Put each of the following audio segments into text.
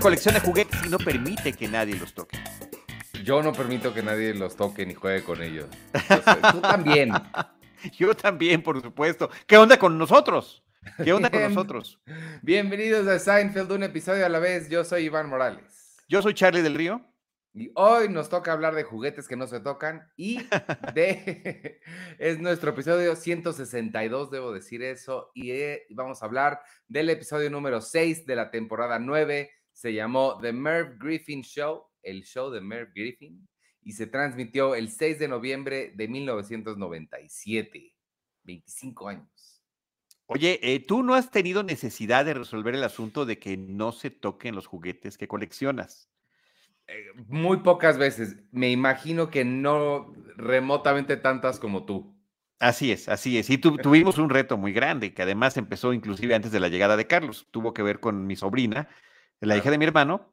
Colección de juguetes y no permite que nadie los toque. Yo no permito que nadie los toque ni juegue con ellos. Tú también. Yo también, por supuesto. ¿Qué onda con nosotros? ¿Qué onda con nosotros? Bienvenidos a Seinfeld, un episodio a la vez. Yo soy Iván Morales. Yo soy Charlie del Río. Y hoy nos toca hablar de juguetes que no se tocan y de... es nuestro episodio 162, debo decir eso, y eh, vamos a hablar del episodio número 6 de la temporada 9. Se llamó The Merv Griffin Show, el show de Merv Griffin, y se transmitió el 6 de noviembre de 1997. 25 años. Oye, eh, ¿tú no has tenido necesidad de resolver el asunto de que no se toquen los juguetes que coleccionas? Eh, muy pocas veces. Me imagino que no remotamente tantas como tú. Así es, así es. Y tuvimos un reto muy grande, que además empezó inclusive antes de la llegada de Carlos. Tuvo que ver con mi sobrina, la hija de mi hermano,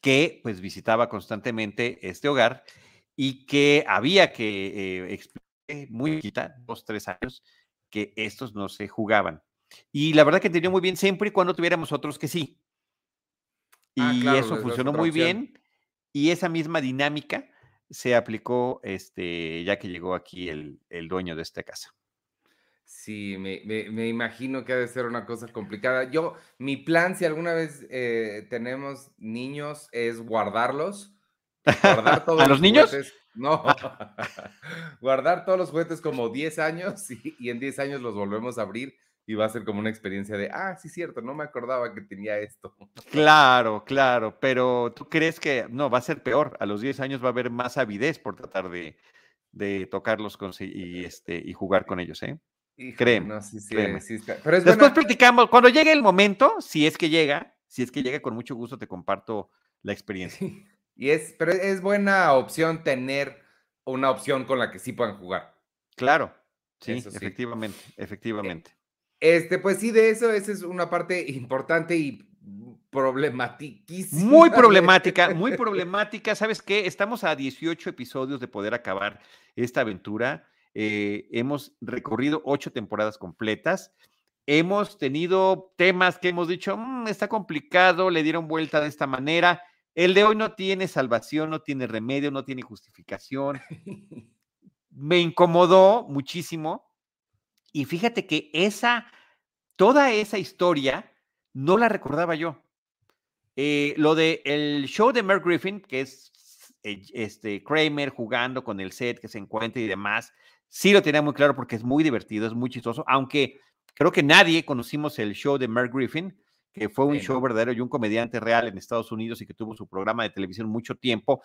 que pues visitaba constantemente este hogar y que había que eh, explicar muy quita, dos, tres años, que estos no se jugaban. Y la verdad que entendió muy bien siempre y cuando tuviéramos otros que sí. Ah, y eso funcionó muy bien. Y esa misma dinámica se aplicó este, ya que llegó aquí el, dueño de esta casa. Sí, me, imagino que ha de ser una cosa complicada. Yo, mi plan, si alguna vez eh, tenemos niños, es guardarlos. Guardar todos ¿A los, niños? No, guardar todos los juguetes como 10 años y, y en 10 años los volvemos a abrir y va a ser como una experiencia de, ah, sí, cierto, no me acordaba que tenía esto. Claro, claro, pero tú crees que no, va a ser peor. A los 10 años va a haber más avidez por tratar de, de tocarlos y, este, y jugar con ellos, ¿eh? créeme. sí, sí, sí Pero Después platicamos, cuando llegue el momento, si es que llega, si es que llega, con mucho gusto te comparto la experiencia. Y es, pero es buena opción tener una opción con la que sí puedan jugar. Claro, sí, efectivamente, efectivamente. Este, pues sí, de eso, esa es una parte importante y problematiquísima. Muy problemática, muy problemática. ¿Sabes qué? Estamos a 18 episodios de poder acabar esta aventura. Eh, hemos recorrido ocho temporadas completas. Hemos tenido temas que hemos dicho, mm, está complicado, le dieron vuelta de esta manera. El de hoy no tiene salvación, no tiene remedio, no tiene justificación. Me incomodó muchísimo y fíjate que esa, toda esa historia no la recordaba yo. Eh, lo de el show de Merv Griffin, que es eh, este Kramer jugando con el set que se encuentra y demás, sí lo tenía muy claro porque es muy divertido, es muy chistoso, aunque creo que nadie conocimos el show de Merv Griffin, que fue un show verdadero y un comediante real en Estados Unidos y que tuvo su programa de televisión mucho tiempo,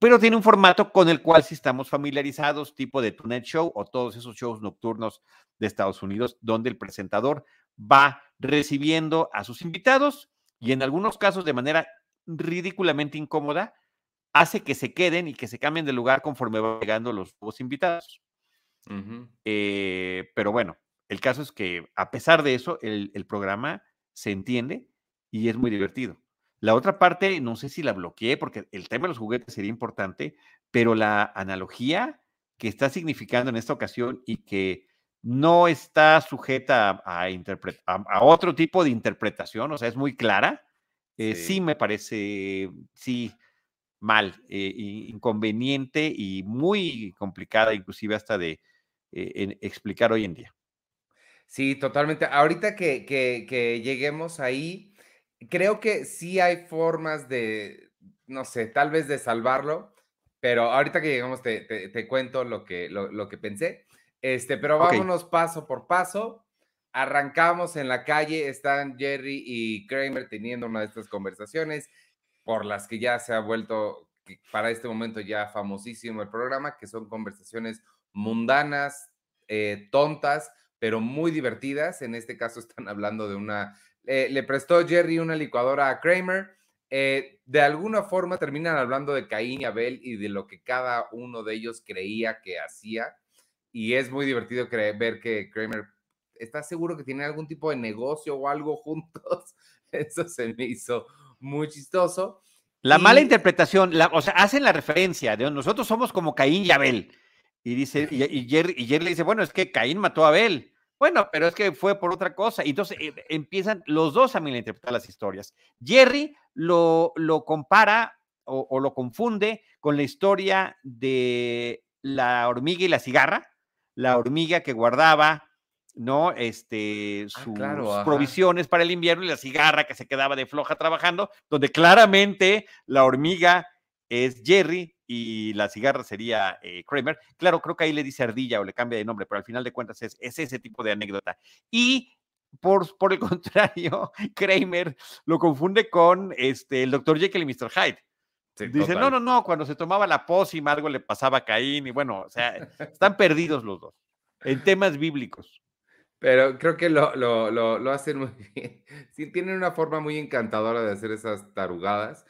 pero tiene un formato con el cual sí estamos familiarizados, tipo de Tonight Show o todos esos shows nocturnos de Estados Unidos, donde el presentador va recibiendo a sus invitados y en algunos casos de manera ridículamente incómoda, hace que se queden y que se cambien de lugar conforme van llegando los nuevos invitados. Eh, pero bueno, el caso es que a pesar de eso, el programa se entiende y es muy divertido. La otra parte, no sé si la bloqueé, porque el tema de los juguetes sería importante, pero la analogía que está significando en esta ocasión y que no está sujeta a, a, otro tipo de interpretación, o sea, es muy clara, eh, sí. me parece, sí, mal, eh, inconveniente y muy complicada, inclusive hasta de eh, explicar hoy en día. Sí, totalmente. Ahorita que, que lleguemos ahí, creo que sí hay formas de, no sé, tal vez de salvarlo, pero ahorita que llegamos te, te, cuento lo que, lo, que pensé. Este, pero vámonos paso por paso. Arrancamos en la calle, están Jerry y Kramer teniendo una de estas conversaciones por las que ya se ha vuelto para este momento ya famosísimo el programa, que son conversaciones mundanas, eh, tontas, pero muy divertidas. En este caso están hablando de una eh, le prestó Jerry una licuadora a Kramer. Eh, de alguna forma terminan hablando de Caín y Abel y de lo que cada uno de ellos creía que hacía. Y es muy divertido ver que Kramer está seguro que tiene algún tipo de negocio o algo juntos. Eso se me hizo muy chistoso. La mala interpretación, o sea, hacen la referencia de nosotros somos como Caín y Abel. Y dice, y, Jerry, y Jerry le dice, bueno, es que Caín mató a Abel Bueno, pero es que fue por otra cosa. Y entonces eh, empiezan los dos a interpretar las historias. Jerry lo, lo compara o, lo confunde con la historia de la hormiga y la cigarra, la hormiga que guardaba, ¿no? Este, ah, sus provisiones para el invierno y la cigarra que se quedaba de floja trabajando, donde claramente la hormiga es Jerry y la cigarra sería eh, Kramer. Claro, creo que ahí le dice ardilla o le cambia de nombre, pero al final de cuentas es, ese tipo de anécdota. Y por, por el contrario, Kramer lo confunde con este, el Dr. Jekyll y Mr. Hyde. Dice, no, no, no, cuando se tomaba la pócima algo le pasaba a Caín y bueno, o sea, están perdidos los dos en temas bíblicos. Pero creo que lo, lo, lo, lo, hacen muy bien. Sí, tienen una forma muy encantadora de hacer esas tarugadas.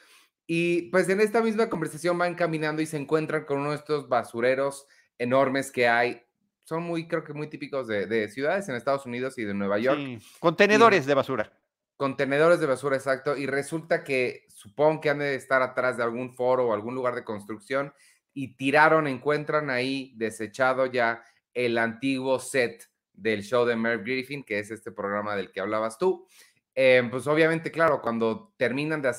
Y pues en esta misma conversación van caminando y se encuentran con uno de estos basureros enormes que hay. Son muy, creo que muy típicos de, de ciudades en Estados Unidos y de Nueva York. contenedores de basura. Contenedores de basura, exacto. Y resulta que supongo que han de estar atrás de algún foro o algún lugar de construcción y tiraron, encuentran ahí desechado ya el antiguo set del show de Merv Griffin, que es este programa del que hablabas tú. Em, pues obviamente, claro, cuando terminan de,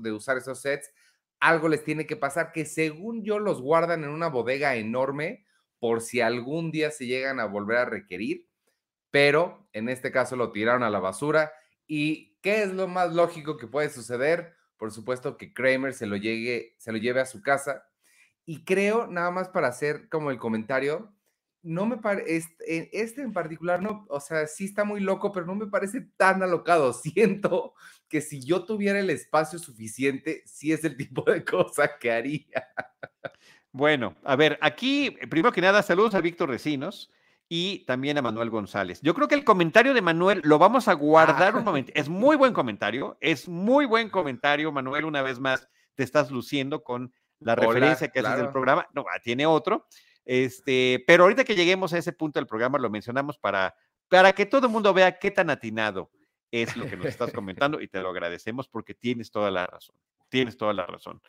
de usar esos sets, algo les tiene que pasar que según yo los guardan en una bodega enorme por si algún día se llegan a volver a requerir, pero en este caso lo tiraron a la basura ¿Y qué es lo más lógico que puede suceder? Por supuesto que Kramer se lo, llegue, se lo lleve a su casa. Y creo, nada más para hacer como el comentario, no me parece, este, este, en particular, no, o sea, sí está muy loco, pero no me parece tan alocado. Siento que si yo tuviera el espacio suficiente, sí es el tipo de cosa que haría. Bueno, a ver, aquí, primero que nada, saludos a Víctor Recinos y también a Manuel González. Yo creo que el comentario de Manuel lo vamos a guardar un ah. momento. Es muy buen comentario, es muy buen comentario, Manuel, una vez más te estás luciendo con la referencia que haces del programa. No, ah, tiene otro. Este, pero ahorita que lleguemos a ese punto del programa lo mencionamos para para que todo el mundo vea qué tan atinado es lo que nos estás comentando y te lo agradecemos porque tienes toda la razón. Tienes toda la razón.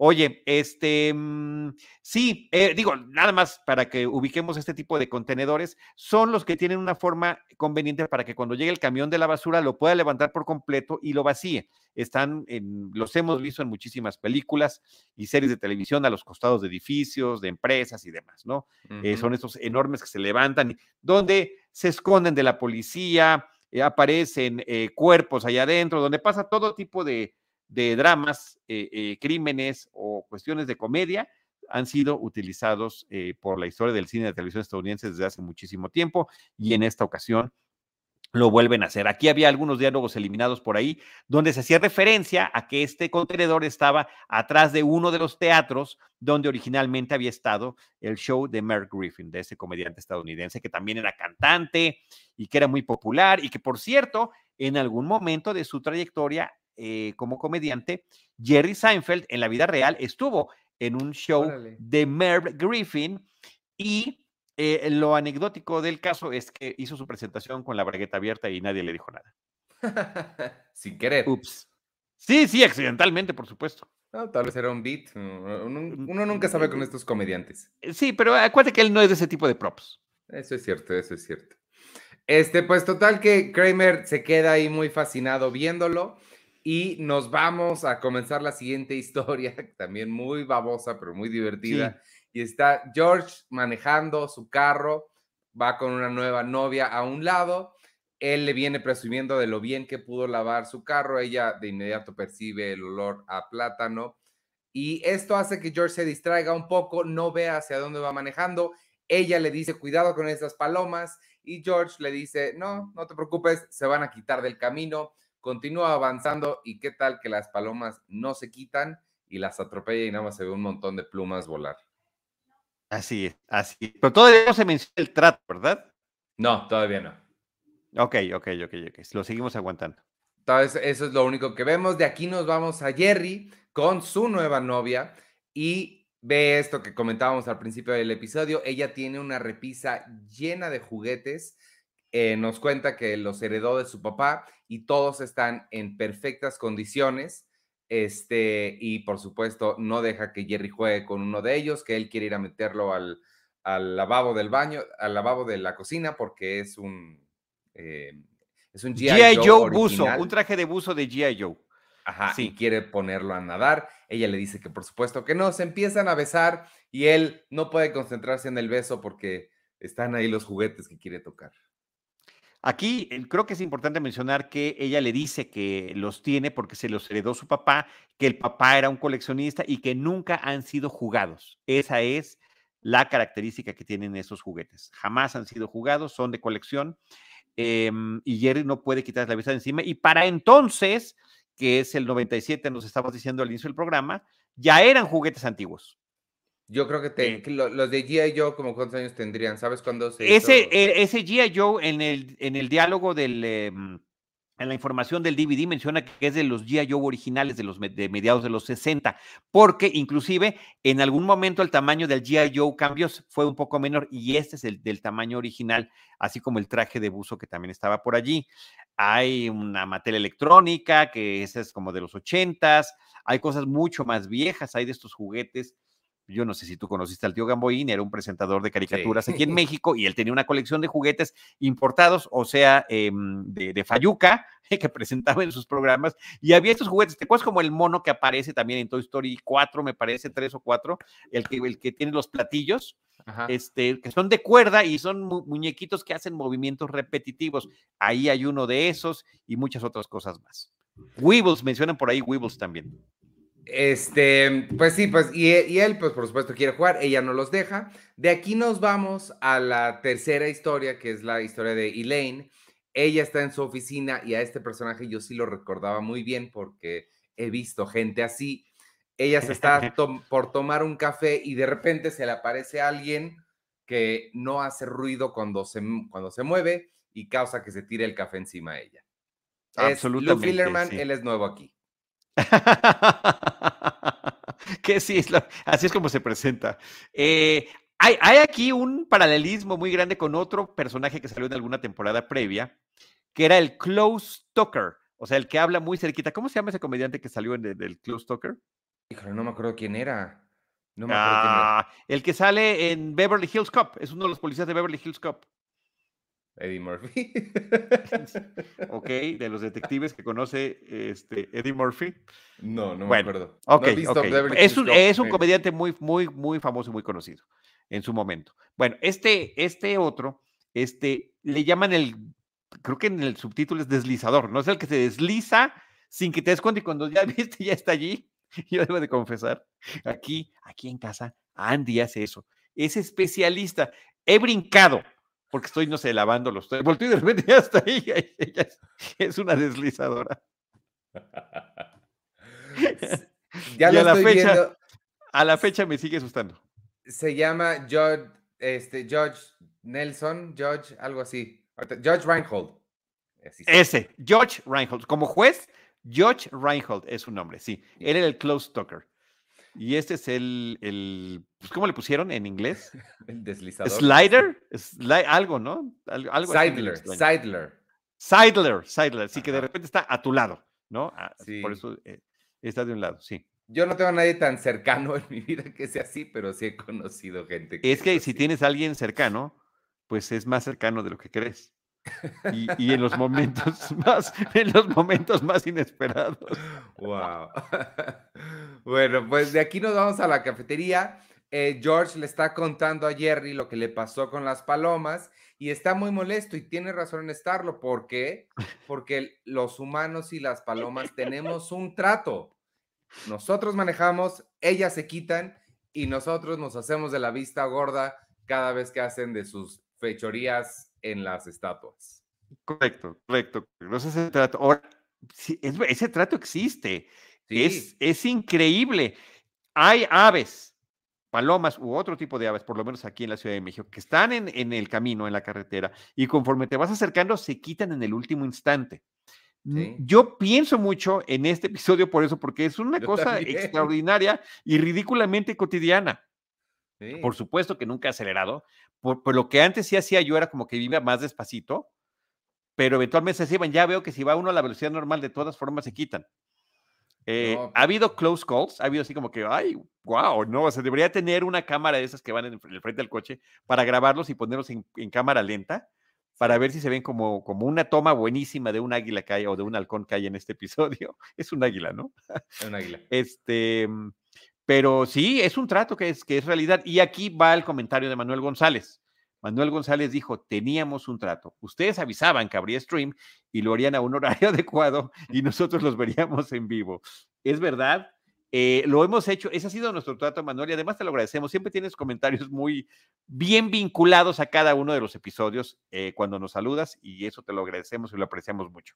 Oye, este, mm, sí, eh, digo, nada más para que ubiquemos este tipo de contenedores, son los que tienen una forma conveniente para que cuando llegue el camión de la basura lo pueda levantar por completo y lo vacíe. Están, en, los hemos visto en muchísimas películas y series de televisión a los costados de edificios, de empresas y demás, ¿no? Eh, son estos enormes que se levantan, donde se esconden de la policía, eh, aparecen cuerpos allá adentro, donde pasa todo tipo de de dramas, eh, eh, crímenes o cuestiones de comedia han sido utilizados eh, por la historia del cine de televisión estadounidense desde hace muchísimo tiempo y en esta ocasión lo vuelven a hacer. Aquí había algunos diálogos eliminados por ahí donde se hacía referencia a que este contenedor estaba atrás de uno de los teatros donde originalmente había estado el show de Merck Griffin, de ese comediante estadounidense que también era cantante y que era muy popular y que por cierto en algún momento de su trayectoria eh, como comediante, Jerry Seinfeld en la vida real estuvo en un show de Merv Griffin y eh, lo anecdótico del caso es que hizo su presentación con la bragueta abierta y nadie le dijo nada. Sin querer. Ups. Sí, sí, accidentalmente, por supuesto. tal vez era un beat. Uno, uno, nunca sabe con estos comediantes. Eh, sí, pero acuérdate que él no es de ese tipo de props. Eso es cierto, eso es cierto. Este, pues total que Kramer se queda ahí muy fascinado viéndolo y nos vamos a comenzar la siguiente historia, también muy babosa, pero muy divertida. Y está George manejando su carro, va con una nueva novia a un lado. Él le viene presumiendo de lo bien que pudo lavar su carro. Ella de inmediato percibe el olor a plátano. Y esto hace que George se distraiga un poco, no vea hacia dónde va manejando. Ella le dice, cuidado con esas palomas. Y George le dice, no, no te preocupes, se van a quitar del camino continúa avanzando y qué tal que las palomas no se quitan y las atropella y nada más se ve un montón de plumas volar. Así es, así. Pero todavía no se menciona el trato, ¿verdad? No, todavía no. Ok, ok, ok, ok. Lo seguimos aguantando. Entonces, eso es lo único que vemos. De aquí nos vamos a Jerry con su nueva novia y ve esto que comentábamos al principio del episodio. Ella tiene una repisa llena de juguetes eh, nos cuenta que los heredó de su papá y todos están en perfectas condiciones. Este, y por supuesto, no deja que Jerry juegue con uno de ellos, que él quiere ir a meterlo al, al lavabo del baño, al lavabo de la cocina, porque es un, eh, es un G.I. Joe, buzo, un traje de buzo de G.I. Joe. Ajá, y quiere ponerlo a nadar. Ella le dice que por supuesto que no, se empiezan a besar y él no puede concentrarse en el beso porque están ahí los juguetes que quiere tocar. Aquí eh, creo que es importante mencionar que ella le dice que los tiene porque se los heredó su papá, que el papá era un coleccionista y que nunca han sido jugados. Esa es la característica que tienen esos juguetes. Jamás han sido jugados, son de colección em, y Jerry no puede quitar la vista de encima. Y para entonces, que es el 97, nos estamos diciendo al inicio del programa, ya eran juguetes antiguos. Yo creo que, te, los de G.I. Joe, como cuántos años tendrían, ¿sabes cuándo se Ese, e, ese G.I. Joe en el, en el diálogo del, em, en la información del DVD menciona que es de los G.I. Joe originales de los de mediados de los 60, porque inclusive en algún momento el tamaño del G.I. Joe cambió, fue un poco menor y este es el del tamaño original, así como el traje de buzo que también estaba por allí. Hay una materia electrónica que esa es como de los 80s, hay cosas mucho más viejas, hay de estos juguetes yo no sé si tú conociste al tío Gamboín, era un presentador de caricaturas aquí en México y él tenía una colección de juguetes importados, o sea, em, de, Fayuca, que presentaba en sus programas, y había estos juguetes, ¿te acuerdas como el mono que aparece también en Toy Story 4, me parece, 3 o 4, el que, el que tiene los platillos? Este, que son de cuerda y son muñequitos que hacen movimientos repetitivos. Ahí hay uno de esos y muchas otras cosas más. Weebles, mencionan por ahí Weebles también. Este, pues sí, pues, y, él, pues por supuesto quiere jugar, ella no los deja. De aquí nos vamos a la tercera historia, que es la historia de Elaine. Ella está en su oficina y a este personaje yo sí lo recordaba muy bien porque he visto gente así. Ella se está por tomar un café y de repente se le aparece alguien que no hace ruido cuando se, cuando se mueve y causa que se tire el café encima a ella. Es Lou Fillerman, él es nuevo aquí. que sí, así es como se presenta. Eh, hay, hay, aquí un paralelismo muy grande con otro personaje que salió en alguna temporada previa, que era el Close Talker, o sea, el que habla muy cerquita. ¿Cómo se llama ese comediante que salió en el, Close Talker? Híjole, no me acuerdo quién era. No me acuerdo quién era. Ah, el que sale en Beverly Hills Cop, es uno de los policías de Beverly Hills Cop. Eddie Murphy. ok, de los detectives que conoce este, Eddie Murphy. No, no me acuerdo. Es, un, es un comediante muy, muy, muy famoso y muy conocido en su momento. Bueno, este, este otro, este, le llaman el, creo que en el subtítulo es deslizador, ¿no? Es el que se desliza sin que te des cuenta y cuando ya viste, ya está allí. Yo debo de confesar, aquí, aquí en casa, Andy hace eso. Es especialista. He brincado porque estoy, no sé, lavando los Volteo y de repente ya está ahí. Ella es, una deslizadora. ya lo a la fecha, A la fecha me sigue asustando. Se llama George, este, George Nelson, George, algo así. George Reinhold. Ese, George Reinhold. Como juez, George Reinhold es su nombre, sí. Él era el close talker. Y este es el, el pues, ¿cómo le pusieron en inglés? El deslizador. Slider, algo, ¿no? Algo Sidler, Sidler. Sidler, Sidler, sí, que de repente está a tu lado, ¿no? Ah, por eso eh, está de un lado, sí. Yo no tengo a nadie tan cercano en mi vida que sea así, pero sí he conocido gente que Es que si tienes a alguien cercano, pues es más cercano de lo que crees. Y, en los momentos más, en los momentos más inesperados. Wow. Bueno, pues de aquí nos vamos a la cafetería. Eh, George le está contando a Jerry lo que le pasó con las palomas y está muy molesto y tiene razón en estarlo. ¿Por qué? Porque los humanos y las palomas tenemos un trato. Nosotros manejamos, ellas se quitan y nosotros nos hacemos de la vista gorda cada vez que hacen de sus fechorías en las estatuas. Correcto, correcto. ese trato. Ahora, ese trato existe. Es, es increíble. Hay aves, palomas u otro tipo de aves, por lo menos aquí en la Ciudad de México, que están en, en el camino, en la carretera, y conforme te vas acercando, se quitan en el último instante. Yo pienso mucho en este episodio por eso, porque es una cosa extraordinaria y ridículamente cotidiana. Por supuesto que nunca he acelerado. Por, lo que antes sí hacía yo era como que iba más despacito, pero eventualmente se iban. Ya veo que si va uno a la velocidad normal, de todas formas se quitan. Eh, ha habido close calls, ha habido así como que, ay, wow, no, o sea, debería tener una cámara de esas que van en el frente del coche para grabarlos y ponerlos en, cámara lenta para ver si se ven como, como una toma buenísima de un águila que hay o de un halcón que hay en este episodio. Es un águila, ¿no? Es un águila. Este, pero sí, es un trato que es, que es realidad. Y aquí va el comentario de Manuel González. Manuel González dijo, teníamos un trato. Ustedes avisaban que habría stream y lo harían a un horario adecuado y nosotros los veríamos en vivo. Es verdad, eh, lo hemos hecho, ese ha sido nuestro trato, Manuel, y además te lo agradecemos. Siempre tienes comentarios muy bien vinculados a cada uno de los episodios eh, cuando nos saludas y eso te lo agradecemos y lo apreciamos mucho.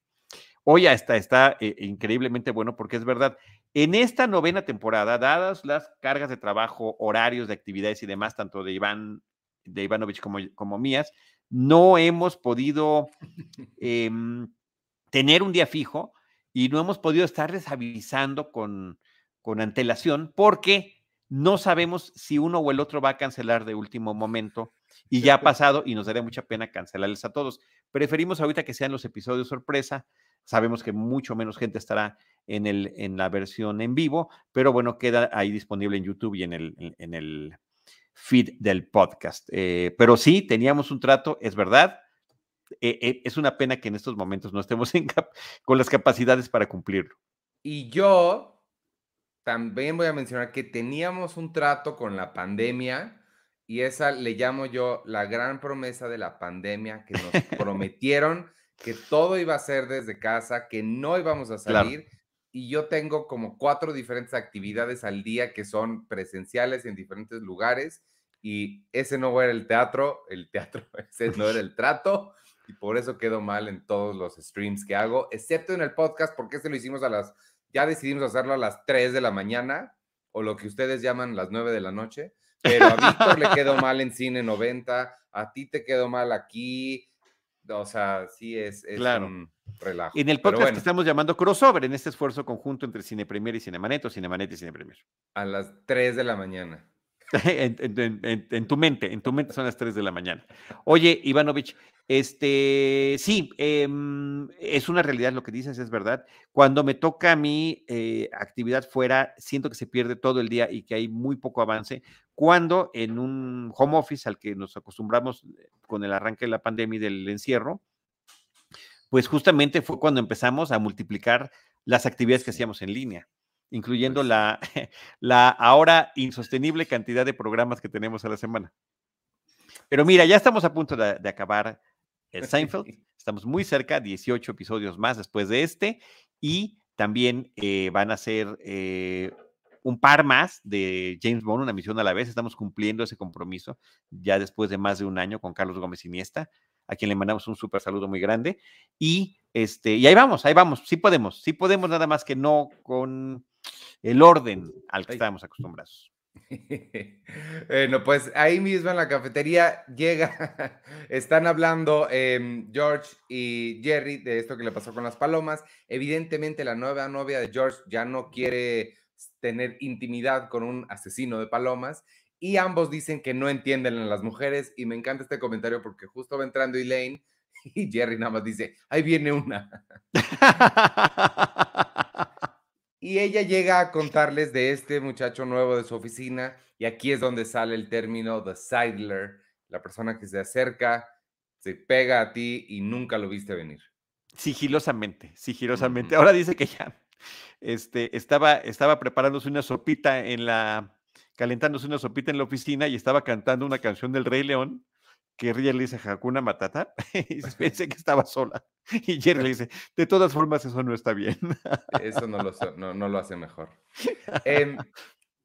Hoy hasta está eh, increíblemente bueno porque es verdad, en esta novena temporada, dadas las cargas de trabajo, horarios de actividades y demás, tanto de Iván de Ivanovich como, como mías, no hemos podido em, tener un día fijo y no hemos podido estarles avisando con, con antelación porque no sabemos si uno o el otro va a cancelar de último momento y ya ha pasado y nos daría mucha pena cancelarles a todos. Preferimos ahorita que sean los episodios sorpresa. Sabemos que mucho menos gente estará en, el, en la versión en vivo, pero bueno, queda ahí disponible en YouTube y en el, en el feed del podcast. Eh, pero sí, teníamos un trato, es verdad. Eh, eh, es una pena que en estos momentos no estemos con las capacidades para cumplirlo. Y yo también voy a mencionar que teníamos un trato con la pandemia y esa le llamo yo la gran promesa de la pandemia que nos prometieron que todo iba a ser desde casa, que no íbamos a salir. Y yo tengo como cuatro diferentes actividades al día que son presenciales en diferentes lugares y ese no era el teatro, el teatro, ese no era el trato, y por eso quedó mal en todos los streams que hago, excepto en el podcast, porque este lo hicimos a las, ya decidimos hacerlo a las 3 de la mañana, o lo que ustedes llaman las 9 de la noche, pero a Víctor le quedó mal en Cine 90, a ti te quedó mal aquí, o sea, sí es, claro. un relajo. En el podcast que estamos llamando crossover, en este esfuerzo conjunto entre Cine Premier y Cinemanet, o Cinemanet y Cine Premier. A las 3 de la mañana. En, tu mente, en tu mente son las 3 de la mañana. Oye, Ivanovich, este, sí, em, es una realidad lo que dices, es verdad. Cuando me toca a mí eh, actividad fuera, siento que se pierde todo el día y que hay muy poco avance. Cuando en un home office al que nos acostumbramos eh, con el arranque de la pandemia y del encierro, pues justamente fue cuando empezamos a multiplicar las actividades que hacíamos en línea incluyendo pues la, la ahora insostenible cantidad de programas que tenemos a la semana. Pero mira, ya estamos a punto de, acabar el Seinfeld. Estamos muy cerca, 18 episodios más después de este. Y también eh, van a ser eh, un par más de James Bond, una misión a la vez. Estamos cumpliendo ese compromiso ya después de más de un año con Carlos Gómez Iniesta, a quien le mandamos un súper saludo muy grande. Y, este, y ahí vamos, ahí vamos. Sí podemos, sí podemos, nada más que no con el orden al que estábamos acostumbrados. bueno, pues ahí mismo en la cafetería llega, están hablando em, George y Jerry de esto que le pasó con las palomas. Evidentemente la nueva novia de George ya no quiere tener intimidad con un asesino de palomas y ambos dicen que no entienden a las mujeres y me encanta este comentario porque justo va entrando Elaine y Jerry nada más dice, ahí viene una. Y ella llega a contarles de este muchacho nuevo de su oficina y aquí es donde sale el término the sidler, la persona que se acerca, se pega a ti y nunca lo viste venir. Sigilosamente, sigilosamente. Ahora dice que ya este, estaba, estaba preparándose una sopita en la, calentándose una sopita en la oficina y estaba cantando una canción del Rey León que Ria le dice Hakuna Matata y pensé que estaba sola. Y Jerry le dice, de todas formas eso no está bien. Eso no lo, no, lo hace mejor. Em,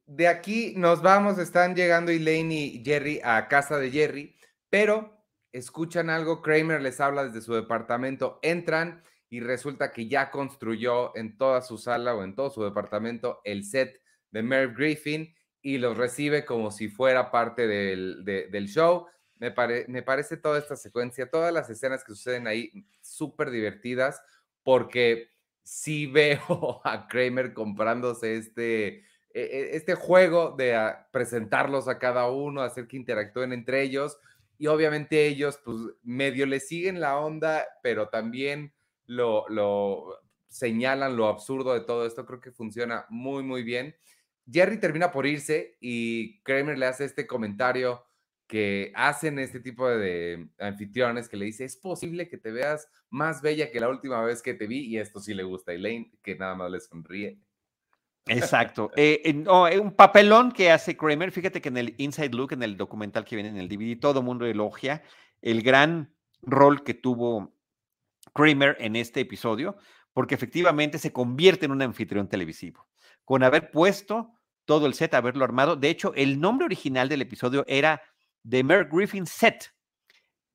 de aquí nos vamos, están llegando Elaine y Jerry a casa de Jerry, pero escuchan algo, Kramer les habla desde su departamento, entran y resulta que ya construyó en toda su sala o en todo su departamento el set de Merv Griffin y los recibe como si fuera parte del, del show me, me parece toda esta secuencia, todas las escenas que suceden ahí súper divertidas, porque sí veo a Kramer comprándose este, e, e, este juego de presentarlos a cada uno, hacer que interactúen entre ellos. Y obviamente ellos, pues, medio le siguen la onda, pero también lo, lo señalan lo absurdo de todo esto. Creo que funciona muy, muy bien. Jerry termina por irse y Kramer le hace este comentario que hacen este tipo de anfitriones que le dice, es posible que te veas más bella que la última vez que te vi y esto sí le gusta a Elaine, que nada más le sonríe. Exacto. Eh, eh, un papelón que hace Kramer, fíjate que en el Inside Look, en el documental que viene en el DVD, todo mundo elogia el gran rol que tuvo Kramer en este episodio, porque efectivamente se convierte en un anfitrión televisivo, con haber puesto todo el set, haberlo armado. De hecho, el nombre original del episodio era The Merck Griffin Set.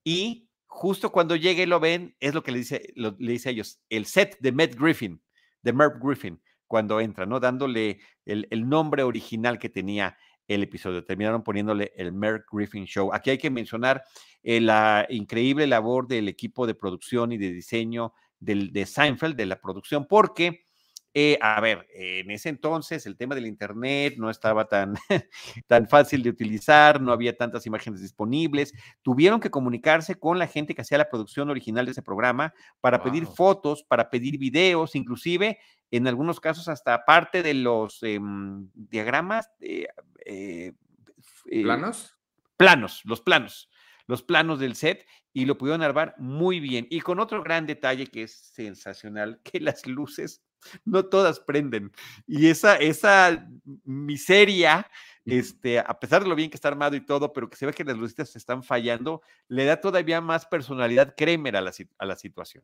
Y justo cuando llegue y lo ven, es lo que le dice, dice a ellos, el set de Matt Griffin, de Merck Griffin, cuando entra, ¿no? Dándole el, nombre original que tenía el episodio. Terminaron poniéndole el Merck Griffin Show. Aquí hay que mencionar eh, la increíble labor del equipo de producción y de diseño del, de Seinfeld, de la producción, porque eh, a ver, en ese entonces el tema del Internet no estaba tan, tan fácil de utilizar, no había tantas imágenes disponibles. Tuvieron que comunicarse con la gente que hacía la producción original de ese programa para pedir fotos, para pedir videos, inclusive en algunos casos hasta parte de los em, diagramas. Eh, eh, ¿Planos? Planos, los planos los planos del set y lo pudieron armar muy bien. Y con otro gran detalle que es sensacional, que las luces no todas prenden. Y esa, esa miseria, este, a pesar de lo bien que está armado y todo, pero que se ve que las luces están fallando, le da todavía más personalidad Kremer a la, a la situación.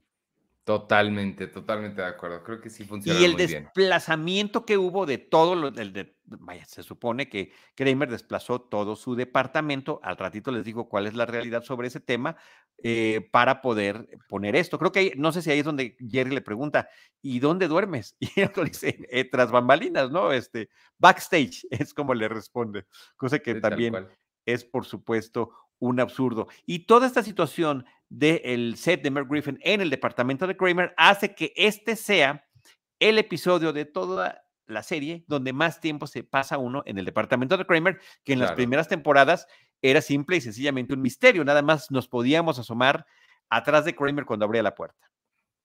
Totalmente, totalmente de acuerdo. Creo que sí funciona. Y el desplazamiento que hubo de todo lo del, vaya, se supone que Kramer desplazó todo su departamento. Al ratito les digo cuál es la realidad sobre ese tema eh, para poder poner esto. Creo que no sé si ahí es donde Jerry le pregunta, ¿y dónde duermes? Y él dice, eh, tras bambalinas, ¿no? Este, backstage es como le responde, cosa que también es, por supuesto, un absurdo. Y toda esta situación del set de Merck Griffin en el departamento de Kramer hace que este sea el episodio de toda la serie donde más tiempo se pasa uno en el departamento de Kramer, que en las primeras temporadas era simple y sencillamente un misterio, nada más nos podíamos asomar atrás de Kramer cuando abría la puerta.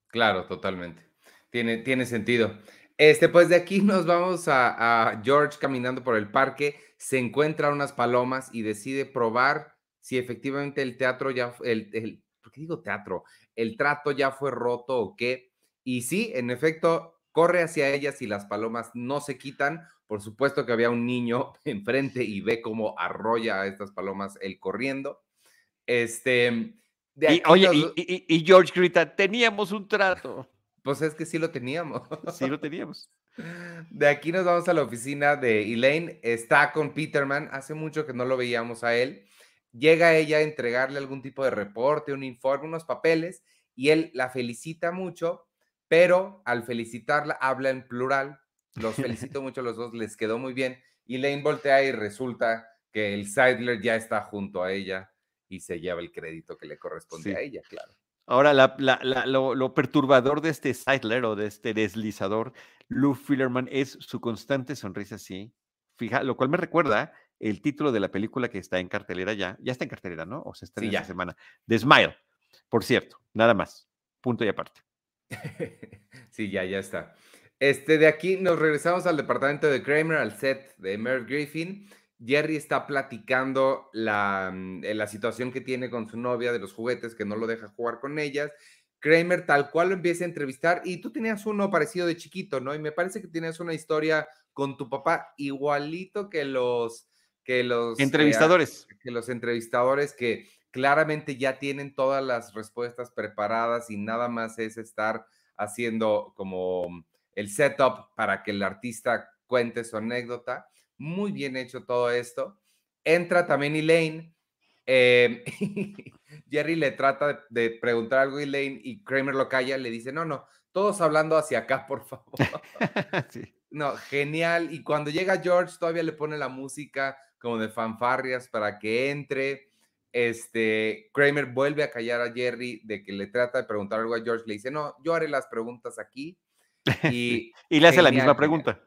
Claro, totalmente. Tiene, tiene sentido. Este, pues de aquí nos vamos a, a George caminando por el parque, se encuentra unas palomas y decide probar si efectivamente el teatro ya, el, el, ¿por qué digo teatro? El trato ya fue roto o qué. Y sí, en efecto, corre hacia ellas y las palomas no se quitan. Por supuesto que había un niño enfrente y ve cómo arrolla a estas palomas el corriendo. Este. y, oye, y, y, George grita: Teníamos un trato. Pues es que sí lo teníamos. Sí lo teníamos. De aquí nos vamos a la oficina de Elaine. Está con Peterman. Hace mucho que no lo veíamos a él llega ella a entregarle algún tipo de reporte, un informe, unos papeles, y él la felicita mucho, pero al felicitarla habla en plural. Los felicito mucho los dos, les quedó muy bien. Y Lane voltea y resulta que el Seidler ya está junto a ella y se lleva el crédito que le corresponde a ella, claro. Ahora, lo, perturbador de este Seidler o de este deslizador, Lou Fillerman, es su constante sonrisa así. Fija, lo cual me recuerda el título de la película que está en cartelera ya. Ya está en cartelera, ¿no? O se está en esta semana. The Smile, por cierto, nada más. Punto y aparte. sí, ya, ya está. Este, de aquí nos regresamos al departamento de Kramer, al set de Merv Griffin. Jerry está platicando la, mm, la situación que tiene con su novia de los juguetes, que no lo deja jugar con ellas. Kramer tal cual lo empieza a entrevistar y tú tenías uno parecido de chiquito, ¿no? Y me parece que tienes una historia con tu papá igualito que los que los entrevistadores. que los entrevistadores que claramente ya tienen todas las respuestas preparadas y nada más es estar haciendo como el setup para que el artista cuente su anécdota. Muy bien hecho todo esto. Entra también Elaine. Eh, Jerry le trata de, preguntar algo a Elaine y Kramer lo calla, le dice, no, no, todos hablando hacia acá, por favor. No, genial. Y cuando llega George, todavía le pone la música como de fanfarrias para que entre. Este, Kramer vuelve a callar a Jerry de que le trata de preguntar algo a George. Le dice, no, yo haré las preguntas aquí. Y, y le hace la misma pregunta.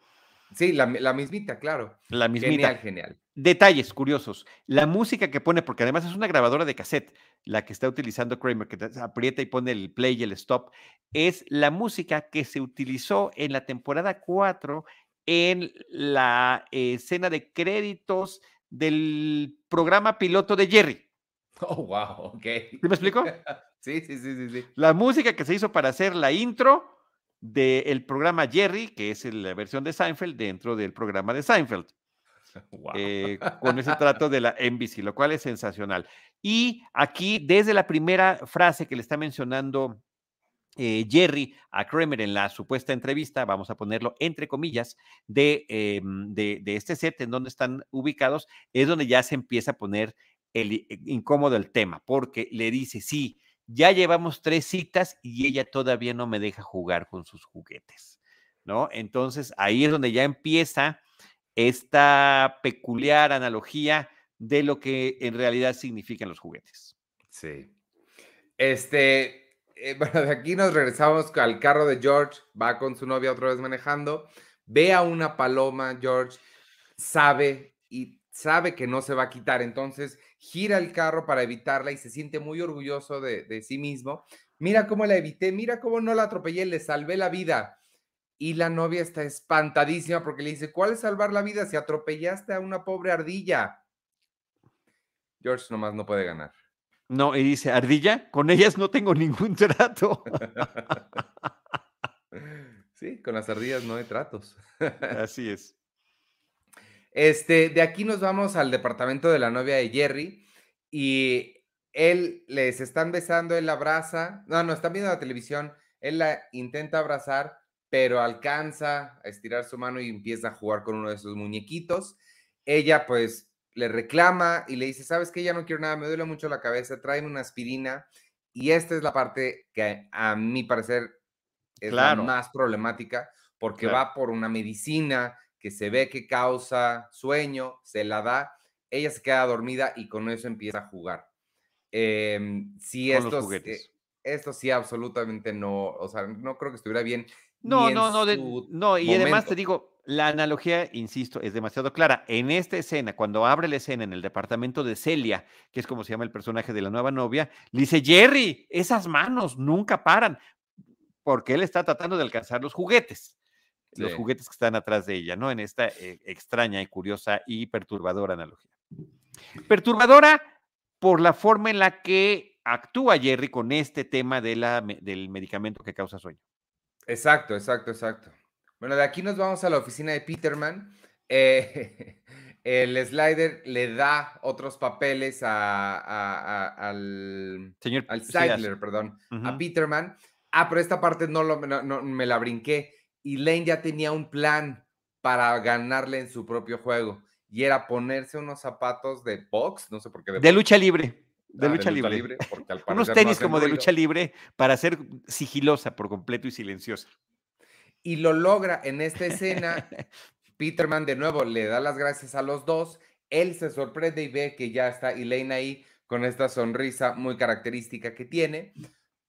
Sí, la, la mismita, claro. La mismita. Genial, genial. Detalles curiosos. La música que pone, porque además es una grabadora de cassette, la que está utilizando Kramer, que aprieta y pone el play y el stop, es la música que se utilizó en la temporada 4 en la escena de créditos del programa piloto de Jerry. Oh, wow, ok. ¿Sí me explico? sí, sí, sí, sí. La música que se hizo para hacer la intro del programa Jerry, que es la versión de Seinfeld dentro del programa de Seinfeld. Eh, con ese trato de la NBC, lo cual es sensacional. Y aquí, desde la primera frase que le está mencionando eh, Jerry a Kramer en la supuesta entrevista, vamos a ponerlo entre comillas, de, em, de, de, este set en donde están ubicados, es donde ya se empieza a poner el, eh, incómodo el tema, porque le dice, sí, ya llevamos tres citas y ella todavía no me deja jugar con sus juguetes, ¿no? Entonces ahí es donde ya empieza esta peculiar analogía de lo que en realidad significan los juguetes. Sí. Este, eh, bueno, de aquí nos regresamos al carro de George, va con su novia otra vez manejando, ve a una paloma, George, sabe y sabe que no se va a quitar, entonces gira el carro para evitarla y se siente muy orgulloso de, sí mismo. Mira cómo la evité, mira cómo no la atropellé, le salvé la vida. Y la novia está espantadísima porque le dice, ¿cuál es salvar la vida si atropellaste a una pobre ardilla? George nomás no puede ganar. No, y dice, ardilla, con ellas no tengo ningún trato. sí, con las ardillas no hay tratos. Así es. Este, de aquí nos vamos al departamento de la novia de Jerry y él les están besando, él la abraza, no, no, están viendo la televisión, él la intenta abrazar, pero alcanza a estirar su mano y empieza a jugar con uno de sus muñequitos. Ella pues le reclama y le dice, sabes que ya no quiero nada, me duele mucho la cabeza, tráeme una aspirina. Y esta es la parte que a mi parecer es la más problemática porque va por una medicina que se ve que causa sueño, se la da, ella se queda dormida y con eso empieza a jugar. Eh, sí, esto, esto sí, absolutamente no, o sea, no creo que estuviera bien. No, no, no, no, y además te digo, la analogía, insisto, es demasiado clara. En esta escena, cuando abre la escena en el departamento de Celia, que es como se llama el personaje de la nueva novia, le dice, Jerry, esas manos nunca paran, porque él está tratando de alcanzar los juguetes los juguetes que están atrás de ella, ¿no? En esta eh, extraña y curiosa y perturbadora analogía. Perturbadora por la forma en la que actúa Jerry con este tema de la, del medicamento que causa sueño. Exacto, exacto, exacto. Bueno, de aquí nos vamos a la oficina de Peterman. Eh, el slider le da otros papeles al, Señor, al Seidler, perdón, a Peterman. Ah, pero esta parte no, lo, no me la brinqué y Lane ya tenía un plan para ganarle en su propio juego y era ponerse unos zapatos de box, no sé por qué. De, lucha libre. De, ah, lucha, libre. Unos tenis como de lucha libre para ser sigilosa por completo y silenciosa. Y lo logra en esta escena. Peterman de nuevo le da las gracias a los dos. Él se sorprende y ve que ya está Elaine ahí con esta sonrisa muy característica que tiene.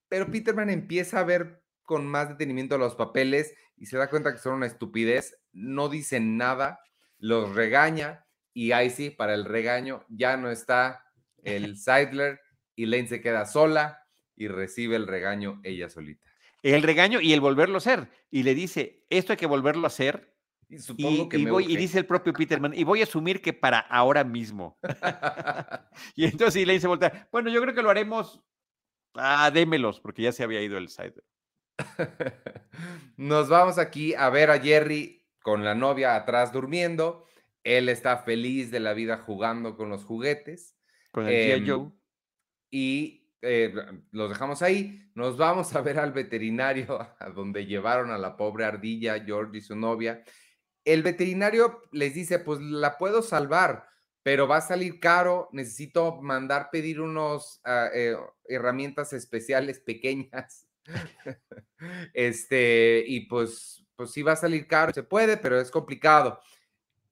Pero Peterman empieza a ver con más detenimiento los papeles y se da cuenta que son una estupidez, no dicen nada, los regaña y ahí sí, para el regaño ya no está el Seidler y Lane se queda sola y recibe el regaño ella solita. El regaño y el volverlo a hacer. Y le dice, esto hay que volverlo a hacer. Y, supongo que voy, y dice el propio Peterman, y voy a asumir que para ahora mismo. y entonces Lane se voltea, bueno, yo creo que lo haremos, ah, démelos, porque ya se había ido el Seidler. Nos vamos aquí a ver a Jerry con la novia atrás durmiendo. Él está feliz de la vida jugando con los juguetes. Con el Joe. Em, y eh, los dejamos ahí. Nos vamos a ver al veterinario, a donde llevaron a la pobre ardilla, George y su novia. El veterinario les dice, pues la puedo salvar, pero va a salir caro. Necesito mandar pedir unos ah, eh, herramientas especiales pequeñas este, y pues, pues sí va a salir caro, se puede, pero es complicado.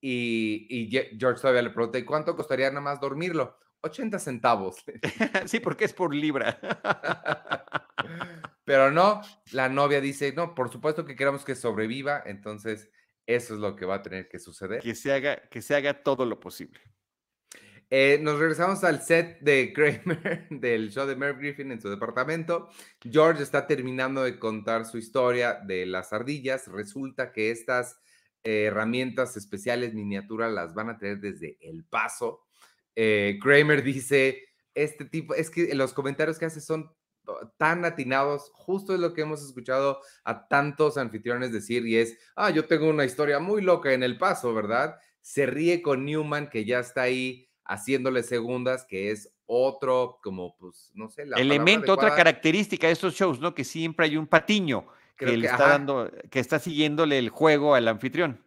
Y, George todavía le pregunta, ¿y cuánto costaría nada más dormirlo? 80 centavos. sí, porque es por libra. pero no, la novia dice, no, por supuesto que queremos que sobreviva, entonces Eso es lo que va a tener que suceder. Que se haga, que se haga todo lo posible. Eh, nos regresamos al set de Kramer, del show de Merv Griffin en su departamento. George está terminando de contar su historia de las ardillas. Resulta que estas eh, herramientas especiales miniaturas las van a tener desde El Paso. Eh, Kramer dice, este tipo, es que los comentarios que hace son tan atinados, justo es lo que hemos escuchado a tantos anfitriones decir y es, ah, yo tengo una historia muy loca en El Paso, ¿verdad? Se ríe con Newman que ya está ahí haciéndole segundas, que es otro, como, pues, no sé, la elemento, otra característica de estos shows, ¿no? Que siempre hay un patiño que, le está dando, que está siguiéndole el juego al anfitrión.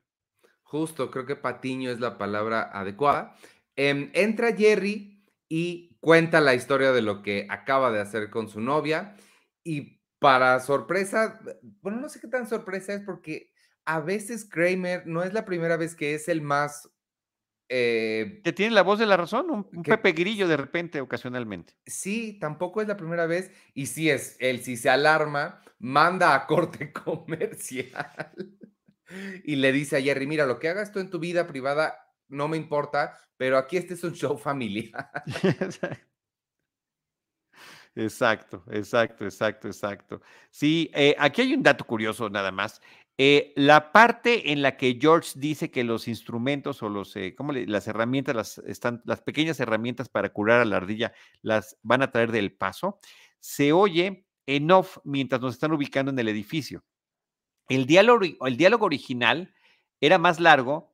Justo, creo que patiño es la palabra adecuada. Em, entra Jerry y cuenta la historia de lo que acaba de hacer con su novia y para sorpresa, bueno, no sé qué tan sorpresa es porque a veces Kramer no es la primera vez que es el más eh, que tiene la voz de la razón, un, Pepe Grillo de repente, ocasionalmente. Sí, tampoco es la primera vez. Y si es él, si se alarma, manda a corte comercial y le dice a Jerry: Mira, lo que hagas tú en tu vida privada no me importa, pero aquí este es un show familiar. Exacto, exacto, exacto, exacto. Sí, eh, aquí hay un dato curioso nada más. Eh, la parte en la que George dice que los instrumentos o los, eh, ¿cómo las herramientas, las, están, las pequeñas herramientas para curar a la ardilla, las van a traer del paso, se oye en off mientras nos están ubicando en el edificio. El diálogo, el diálogo original era más largo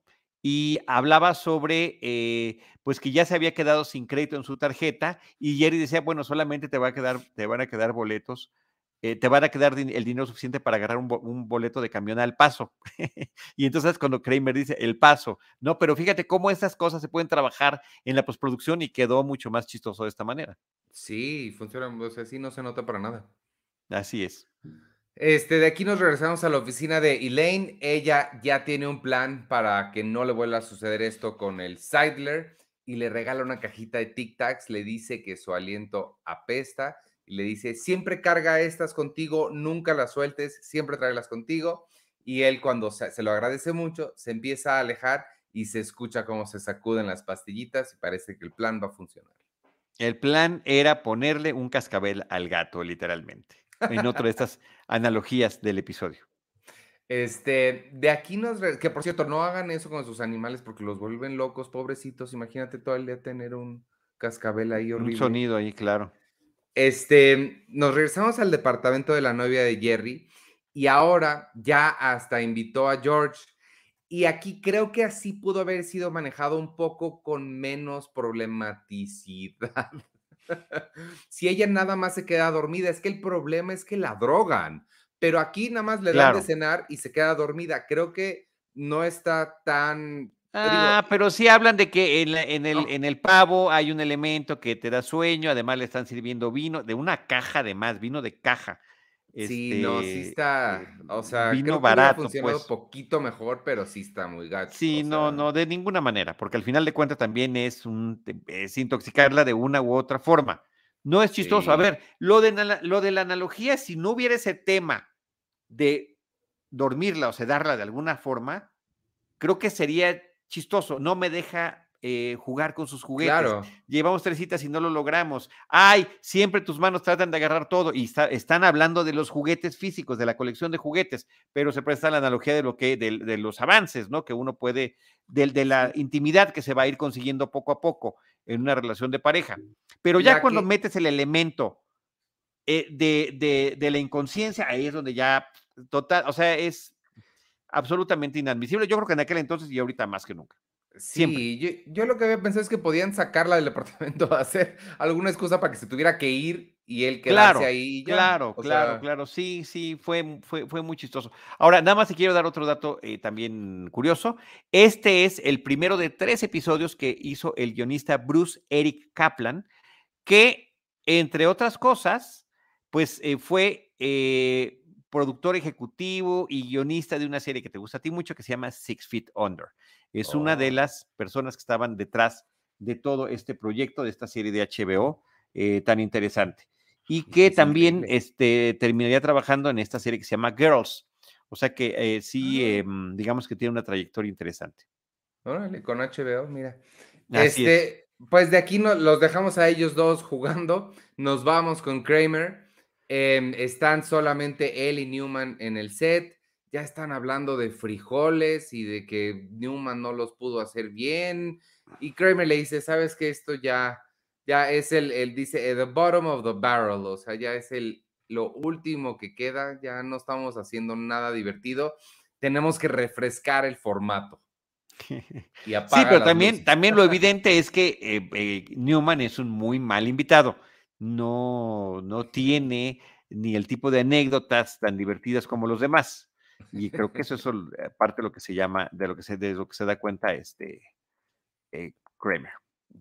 y hablaba sobre, eh, pues que ya se había quedado sin crédito en su tarjeta y Jerry decía, bueno, solamente te, va a quedar, te van a quedar boletos eh, te van a quedar el dinero suficiente para agarrar un, boleto de camión al paso. y entonces cuando Kramer dice el paso, no, pero fíjate cómo esas cosas se pueden trabajar en la postproducción y quedó mucho más chistoso de esta manera. Sí, funciona, o sea, sí no se nota para nada. Así es. Este, de aquí nos regresamos a la oficina de Elaine. Ella ya tiene un plan para que no le vuelva a suceder esto con el Seidler y le regala una cajita de Tic Tacs. Le dice que su aliento apesta y le dice, siempre carga estas contigo, nunca las sueltes, siempre tráelas contigo. Y él cuando se, lo agradece mucho, se empieza a alejar y se escucha cómo se sacuden las pastillitas y parece que el plan va a funcionar. El plan era ponerle un cascabel al gato, literalmente, en otra de estas analogías del episodio. Este, de aquí nos, que por cierto, no hagan eso con sus animales porque los vuelven locos, pobrecitos. Imagínate todo el día tener un cascabel ahí horrible. Un sonido ahí, claro. Este, nos regresamos al departamento de la novia de Jerry y ahora ya hasta invitó a George. Y aquí creo que así pudo haber sido manejado un poco con menos problematicidad. si ella nada más se queda dormida, es que el problema es que la drogan, pero aquí nada más le dan de cenar y se queda dormida. Creo que no está tan Ah, pero sí hablan de que en, el, en el pavo hay un elemento que te da sueño, además le están sirviendo vino, de una caja además, vino de caja. Sí, no, sí este, está, eh, o sea, vino barato, ha funcionado pues. poquito mejor, pero sí está muy gacho. Sí, no, no, de ninguna manera, porque al final de cuentas también es un, es intoxicarla de una u otra forma. No es chistoso. A ver, lo de, lo de la analogía, si no hubiera ese tema de dormirla o sedarla de alguna forma, creo que sería chistoso, no me deja eh, jugar con sus juguetes. Llevamos tres citas y no lo logramos. Ay, siempre tus manos tratan de agarrar todo y están hablando de los juguetes físicos, de la colección de juguetes, pero se presta la analogía de lo que, de, los avances, ¿no? Que uno puede, de, de, la intimidad que se va a ir consiguiendo poco a poco en una relación de pareja. Pero ya, cuando metes el elemento eh, de, de la inconsciencia, ahí es donde ya total, o sea, es absolutamente inadmisible. Yo creo que en aquel entonces y ahorita más que nunca. Sí, yo, lo que había pensado es que podían sacarla del departamento a hacer alguna excusa para que se tuviera que ir y él quedarse claro, ahí. Claro, claro, claro. Sí, sí, fue, fue, fue muy chistoso. Ahora, nada más te quiero dar otro dato eh, también curioso. Este es el primero de tres episodios que hizo el guionista Bruce Eric Kaplan, que, entre otras cosas, pues eh, fue eh, productor ejecutivo y guionista de una serie que te gusta a ti mucho que se llama Six Feet Under. Es una de oh. las personas que estaban detrás de todo este proyecto, de esta serie de HBO eh, tan interesante. Y que también este, terminaría trabajando en esta serie que se llama Girls, O sea que eh, sí, ah. em, digamos que tiene una trayectoria interesante. Órale, con HBO, mira. este, pues de aquí no, los dejamos a ellos dos jugando. Nos vamos con Kramer. Em, están solamente él y Newman en el set. Ya están hablando de frijoles y de que Newman no los pudo hacer bien. Y Kramer le dice, sabes que esto ya, ya es el, el dice, the bottom of the barrel, o sea, ya es el, lo último que queda, ya no estamos haciendo nada divertido. Tenemos que refrescar el formato. sí, pero también, también lo evidente es que eh, eh, Newman es un muy mal invitado. No, no tiene ni el tipo de anécdotas tan divertidas como los demás. Y creo que eso es eh, parte de lo que se llama, de lo que se, de lo que se da cuenta este Kramer.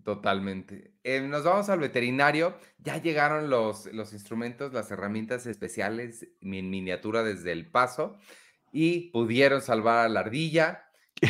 Totalmente. nos vamos al veterinario. Ya llegaron los, los instrumentos, las herramientas especiales en miniatura desde el paso y pudieron salvar a la ardilla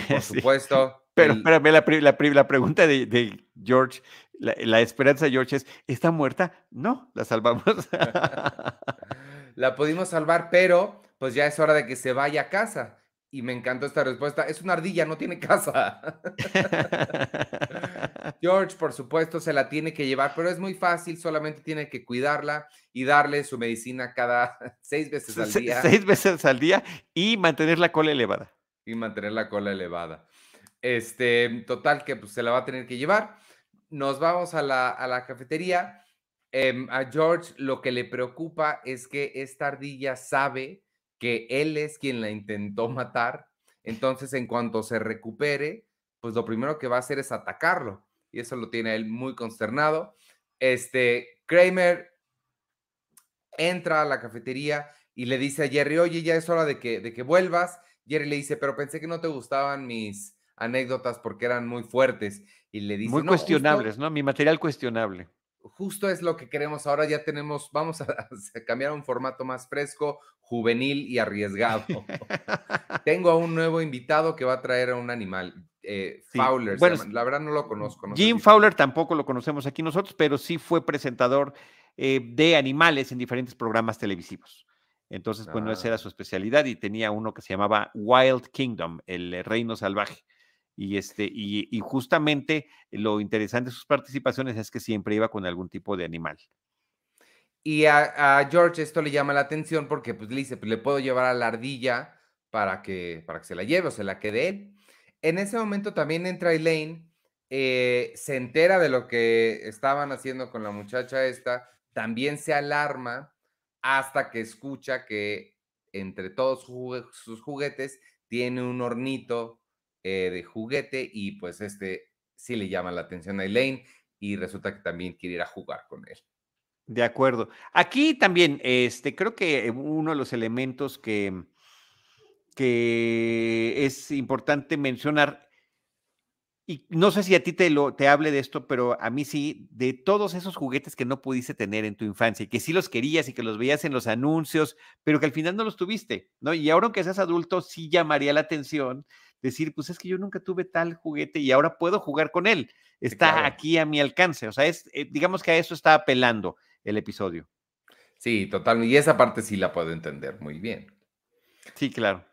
por supuesto. Pero espérame, la, pregunta de, George, la, esperanza de George es, ¿está muerta? No, la salvamos. la pudimos salvar, pero pues ya es hora de que se vaya a casa. Y me encantó esta respuesta. Es una ardilla, no tiene casa. George, por supuesto, se la tiene que llevar, pero es muy fácil, solamente tiene que cuidarla y darle su medicina cada seis veces al día. Seis veces al día y mantener la cola elevada y mantener la cola elevada. Este, total, que pues, se la va a tener que llevar. Nos vamos a la, cafetería. Em, a George lo que le preocupa es que esta ardilla sabe que él es quien la intentó matar. Entonces, en cuanto se recupere, pues lo primero que va a hacer es atacarlo. Y eso lo tiene él muy consternado. Este, Kramer entra a la cafetería y le dice a Jerry, oye, ya es hora de que, de que vuelvas. Jerry le dice, pero pensé que no te gustaban mis anécdotas porque eran muy fuertes. Y le dice, muy cuestionables, ¿no? Mi material cuestionable. Justo es lo que queremos. Ahora ya tenemos, vamos a, cambiar a un formato más fresco, juvenil y arriesgado. Tengo a un nuevo invitado que va a traer a un animal. Eh, Fowler, bueno, la verdad no lo conozco. Jim Fowler tampoco lo conocemos aquí nosotros, pero sí fue presentador eh, de animales en diferentes programas televisivos. Entonces, bueno, esa era ah. su especialidad y tenía uno que se llamaba Wild Kingdom, el eh, reino salvaje. Y, este, y, justamente lo interesante de sus participaciones es que siempre iba con algún tipo de animal. Y a, George esto le llama la atención porque pues, le dice, pues le puedo llevar a la ardilla para que, para que se la lleve o se la quede él. En ese momento también entra Elaine, eh, se entera de lo que estaban haciendo con la muchacha esta, también se alarma hasta que escucha que entre todos sus juguetes tiene un hornito eh, de juguete y pues este sí le llama la atención a Elaine y resulta que también quiere ir a jugar con él. De acuerdo. Aquí también, este, creo que uno de los elementos que, que es importante mencionar y no sé si a ti te, lo, te hable de esto, pero a mí sí, de todos esos juguetes que no pudiste tener en tu infancia y que sí los querías y que los veías en los anuncios, pero que al final no los tuviste, ¿no? Y ahora que seas adulto, sí llamaría la atención decir, pues es que yo nunca tuve tal juguete y ahora puedo jugar con él. Está aquí a mi alcance. O sea, es, eh, digamos que a eso está apelando el episodio. Sí, totalmente. Y esa parte sí la puedo entender muy bien. Sí, claro.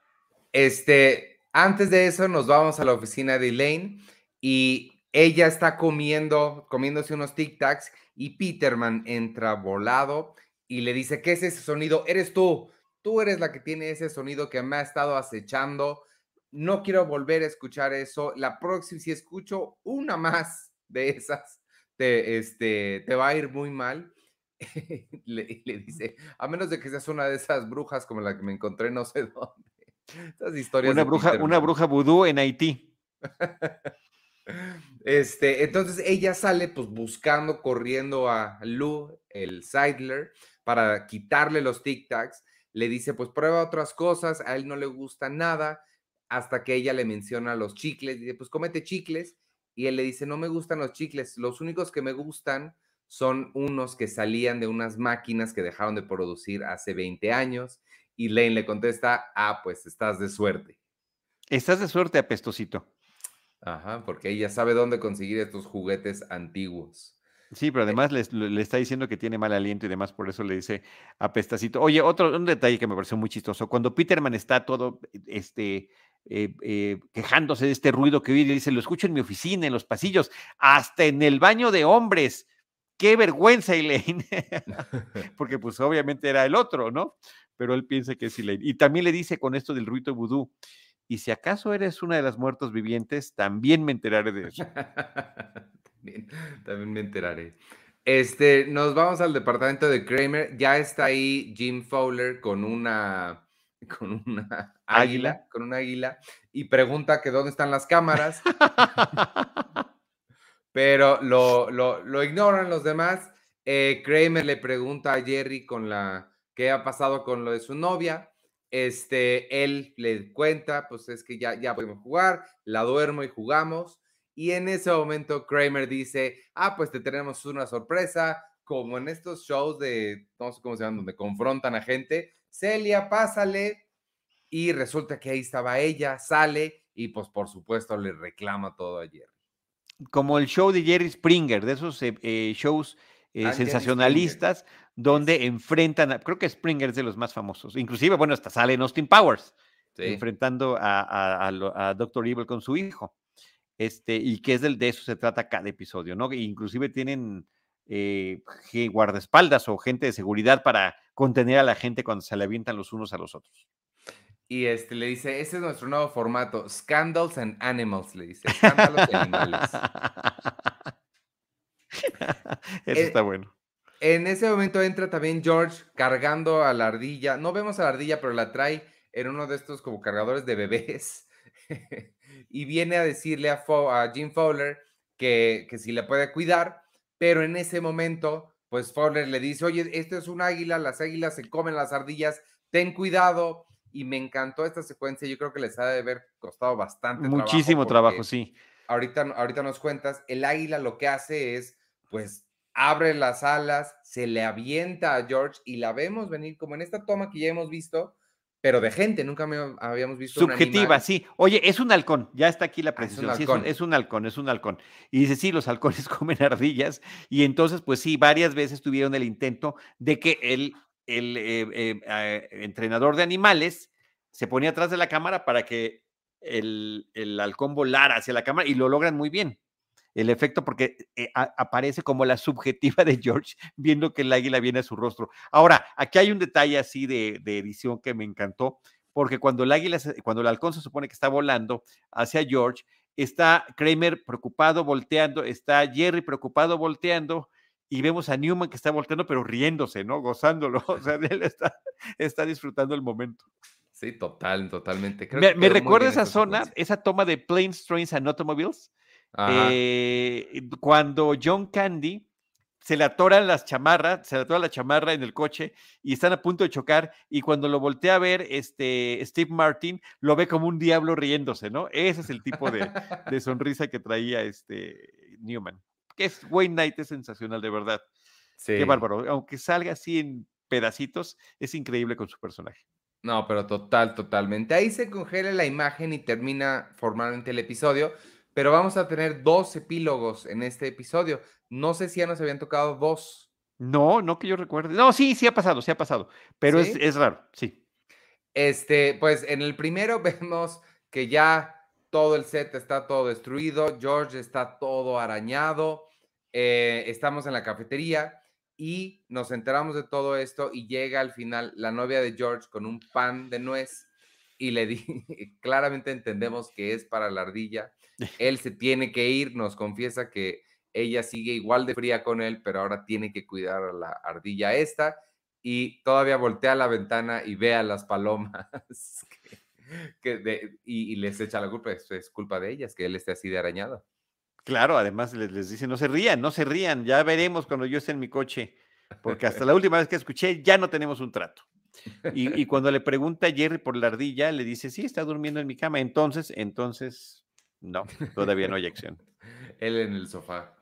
Este, antes de eso, nos vamos a la oficina de Elaine y ella está comiendo, comiéndose unos tic tacs y Peterman entra volado y le dice, ¿qué es ese sonido? Eres tú, tú eres la que tiene ese sonido que me ha estado acechando. No quiero volver a escuchar eso. La próxima, si escucho una más de esas, te, este, te va a ir muy mal. le, le, dice, a menos de que seas una de esas brujas como la que me encontré no sé dónde. Esas historias. Una bruja, una bruja vudú en Haití. Este, entonces ella sale pues buscando, corriendo a Lou, el Seidler, para quitarle los tic tacs. Le dice, pues prueba otras cosas, a él no le gusta nada, hasta que ella le menciona los chicles. Dice, pues comete chicles. Y él le dice, no me gustan los chicles, los únicos que me gustan son unos que salían de unas máquinas que dejaron de producir hace 20 años. Y Lane le contesta, ah, pues estás de suerte. Estás de suerte, apestosito. Ajá, porque ella sabe dónde conseguir estos juguetes antiguos. Sí, pero además le, le, está diciendo que tiene mal aliento y demás, por eso le dice apestacito. Oye, otro un detalle que me pareció muy chistoso. Cuando Peterman está todo este, eh, eh, quejándose de este ruido que oye, dice, lo escucho en mi oficina, en los pasillos, hasta en el baño de hombres. Qué vergüenza, Elaine. Porque pues obviamente era el otro, ¿no? Pero él piensa que es Elaine. Y también le dice con esto del ruido vudú, y si acaso eres una de las muertos vivientes, también me enteraré de eso. también, me enteraré. Este, nos vamos al departamento de Kramer. Ya está ahí Jim Fowler con una, con una águila, con una águila, y pregunta que dónde están las cámaras. Pero lo, lo, ignoran los demás. Eh, Kramer le pregunta a Jerry con la qué ha pasado con lo de su novia. Este, él le cuenta, pues es que ya, ya podemos jugar, la duermo y jugamos. Y en ese momento Kramer dice, ah, pues te tenemos una sorpresa, como en estos shows de, no sé cómo se llaman, donde confrontan a gente, Celia, pásale. Y resulta que ahí estaba ella, sale y pues por supuesto le reclama todo a Jerry. Como el show de Jerry Springer, de esos eh, eh, shows eh, ah, sensacionalistas, donde enfrentan, creo que Springer es de los más famosos, inclusive, bueno, hasta sale en Austin Powers, enfrentando a, a, Doctor Evil con su hijo. Este, y que es del, de eso se trata cada episodio, ¿no? Inclusive tienen eh, guardaespaldas o gente de seguridad para contener a la gente cuando se le avientan los unos a los otros. Y este le dice, ese es nuestro nuevo formato, Scandals and Animals, le dice, escándalos y animales. Eso eh, está bueno. En ese momento entra también George cargando a la ardilla. No vemos a la ardilla, pero la trae en uno de estos como cargadores de bebés. y viene a decirle a, Jim Fowler que, que si le puede cuidar, pero en ese momento, pues Fowler le dice, oye, esto es un águila, las águilas se comen las ardillas, ten cuidado. Y me encantó esta secuencia, yo creo que les ha de haber costado bastante. Muchísimo trabajo, sí. Ahorita, ahorita nos cuentas, el águila lo que hace es, pues, abre las alas, se le avienta a George y la vemos venir como en esta toma que ya hemos visto, pero de gente, nunca me habíamos visto. Subjetiva, sí. Oye, es un halcón, ya está aquí la ah, precisión. es, un es, un, halcón, es un halcón. Y dice, sí, los halcones comen ardillas. Y entonces, pues sí, varias veces tuvieron el intento de que el, el eh, eh, eh, entrenador de animales se ponía atrás de la cámara para que el, el halcón volara hacia la cámara y lo logran muy bien el efecto porque eh, aparece como la subjetiva de George viendo que el águila viene a su rostro. Ahora, aquí hay un detalle así de, edición que me encantó, porque cuando el águila, cuando el halcón se supone que está volando hacia George, está Kramer preocupado volteando, está Jerry preocupado volteando, y vemos a Newman que está volteando, pero riéndose, ¿no? Gozándolo. O sea, él está, está disfrutando el momento. Sí, total, totalmente. me, recuerda esa zona, esa toma de Planes, Trains and Automobiles, eh, cuando John Candy se le atoran las chamarras, se le atora la chamarra en el coche y están a punto de chocar y cuando lo voltea a ver este Steve Martin lo ve como un diablo riéndose, ¿no? Ese es el tipo de, sonrisa que traía este Newman. Que es Wayne Knight es sensacional de verdad. Qué bárbaro, aunque salga así en pedacitos, es increíble con su personaje. No, pero total, totalmente. Ahí se congela la imagen y termina formalmente el episodio pero vamos a tener dos epílogos en este episodio. No sé si ya nos habían tocado dos. No, no que yo recuerde. No, sí, sí ha pasado, sí ha pasado, pero es, raro, sí. Este, pues en el primero vemos que ya todo el set está todo destruido, George está todo arañado, eh, estamos en la cafetería y nos enteramos de todo esto y llega al final la novia de George con un pan de nuez y le di, claramente entendemos que es para la ardilla él se tiene que ir, nos confiesa que ella sigue igual de fría con él, pero ahora tiene que cuidar a la ardilla esta y todavía voltea a la ventana y ve a las palomas que, y, les echa la culpa, es, culpa de ellas que él esté así de arañado. Claro, además les, les dice, no se rían, no se rían, ya veremos cuando yo esté en mi coche, porque hasta la última vez que escuché ya no tenemos un trato. Y, y, cuando le pregunta a Jerry por la ardilla, le dice, sí, está durmiendo en mi cama. Entonces, entonces, no, todavía no hay acción. Él en el sofá.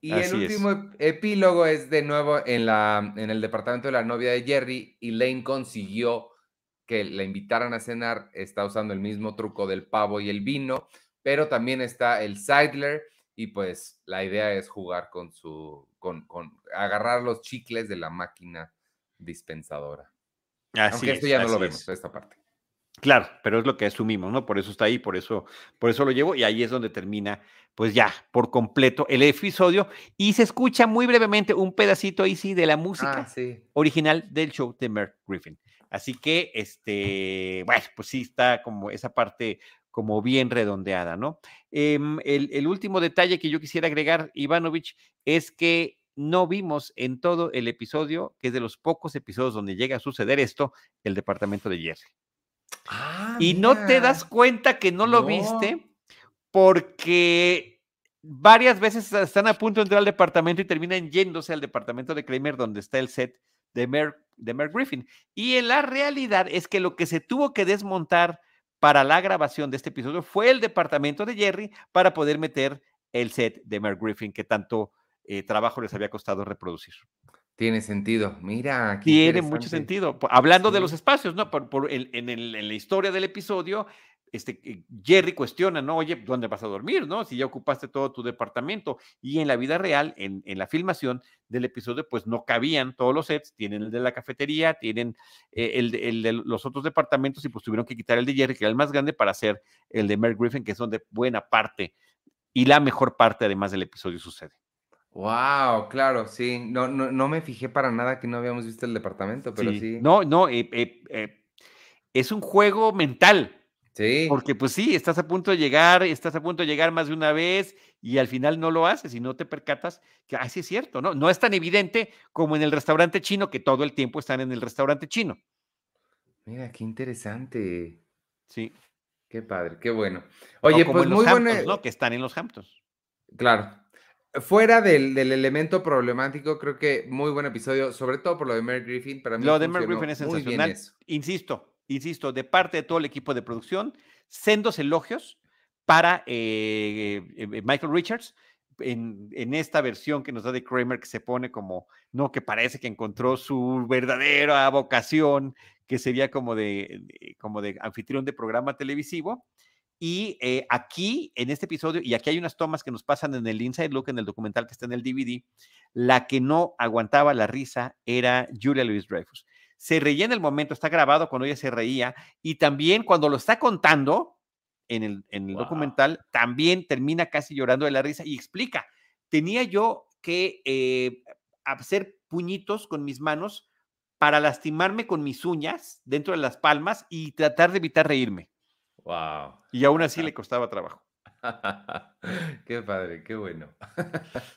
Y el último epílogo es de nuevo en, la, en el departamento de la novia de Jerry y Lane consiguió que la invitaran a cenar. Está usando el mismo truco del pavo y el vino, pero también está el Seidler y pues la idea es jugar con su, con, con agarrar los chicles de la máquina dispensadora. Así Aunque esto es, ya no lo vemos, es. esta parte. Claro, pero es lo que asumimos, ¿no? Por eso está ahí, por eso, por eso lo llevo y ahí es donde termina, pues ya, por completo el episodio y se escucha muy brevemente un pedacito ahí sí de la música Ah, sí. original del show de Merck Griffin. Así que, este, bueno, pues sí está como esa parte como bien redondeada, ¿no? Em, el, el último detalle que yo quisiera agregar, Ivanovich, es que no vimos en todo el episodio, que es de los pocos episodios donde llega a suceder esto, el departamento de Jerry. Ah, Y no te das cuenta que no lo No. viste porque varias veces están a punto de entrar al departamento y terminan yéndose al departamento de Kramer donde está el set de Mer, de Mer Griffin. Y en la realidad es que lo que se tuvo que desmontar para la grabación de este episodio fue el departamento de Jerry para poder meter el set de Mer Griffin que tanto eh, trabajo les había costado reproducir. Tiene sentido. Mira, Tiene mucho sentido. Hablando de los espacios, ¿no? Por, por el- en, el- en la historia del episodio, este, eh, Jerry cuestiona, ¿no? Oye, ¿dónde vas a dormir, no? Si ya ocupaste todo tu departamento. Y en la vida real, en, en la filmación del episodio, pues no cabían todos los sets. Tienen el de la cafetería, tienen eh, el, de, el de los otros departamentos y pues tuvieron que quitar el de Jerry, que era el más grande, para hacer el de Mel Griffin, que es donde buena parte y la mejor parte, además del episodio, sucede. Wow, claro, sí. No, no, no me fijé para nada que no habíamos visto el departamento, pero Sí. sí. No, no, eh, eh, eh, es un juego mental. Sí. Porque pues sí, estás a punto de llegar, estás a punto de llegar más de una vez y al final no lo haces y no te percatas que así es cierto, ¿no? No es tan evidente como en el restaurante chino que todo el tiempo están en el restaurante chino. Mira, qué interesante. Sí. Qué padre, qué bueno. Oye, como pues en los muy Hamptons, buena. ¿no? Que están en los Hamptons. Claro. Fuera del, del elemento problemático, creo que muy buen episodio, sobre todo por lo de Mary Griffin. Para mí Lo de funcionó Griffin es sensacional. Insisto, insisto, de parte de todo el equipo de producción, sendos elogios para eh, eh, eh, Michael Richards en, en esta versión que nos da de Kramer, que se pone como, no, que parece que encontró su verdadera vocación, que sería como de, de- como de anfitrión de programa televisivo. Y eh, aquí, en este episodio, y aquí hay unas tomas que nos pasan en el Inside Look, en el documental que está en el DVD, la que no aguantaba la risa era Julia Louis Dreyfus. Se reía en el momento, está grabado cuando ella se reía, y también cuando lo está contando en el, en el Wow. documental, también termina casi llorando de la risa y explica, tenía yo que eh, hacer puñitos con mis manos para lastimarme con mis uñas dentro de las palmas y tratar de evitar reírme. Wow. Y aún así le costaba trabajo. qué padre, qué bueno.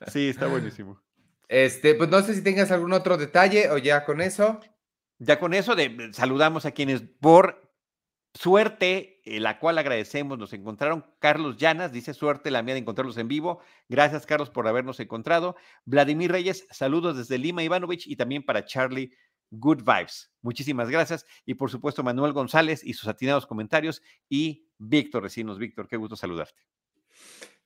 Sí, está buenísimo. Este, pues no sé si tengas algún otro detalle o ya con eso. Ya con eso de, saludamos a quienes por suerte, eh, la cual agradecemos, nos encontraron. Carlos Llanas dice suerte la mía de encontrarlos en vivo. Gracias, Carlos, por habernos encontrado. Vladimir Reyes, saludos desde Lima, Ivanovich, y también para Charlie, good vibes. Muchísimas gracias. Y por supuesto, Manuel González y sus atinados comentarios. Y Víctor Recinos. Víctor, qué gusto saludarte.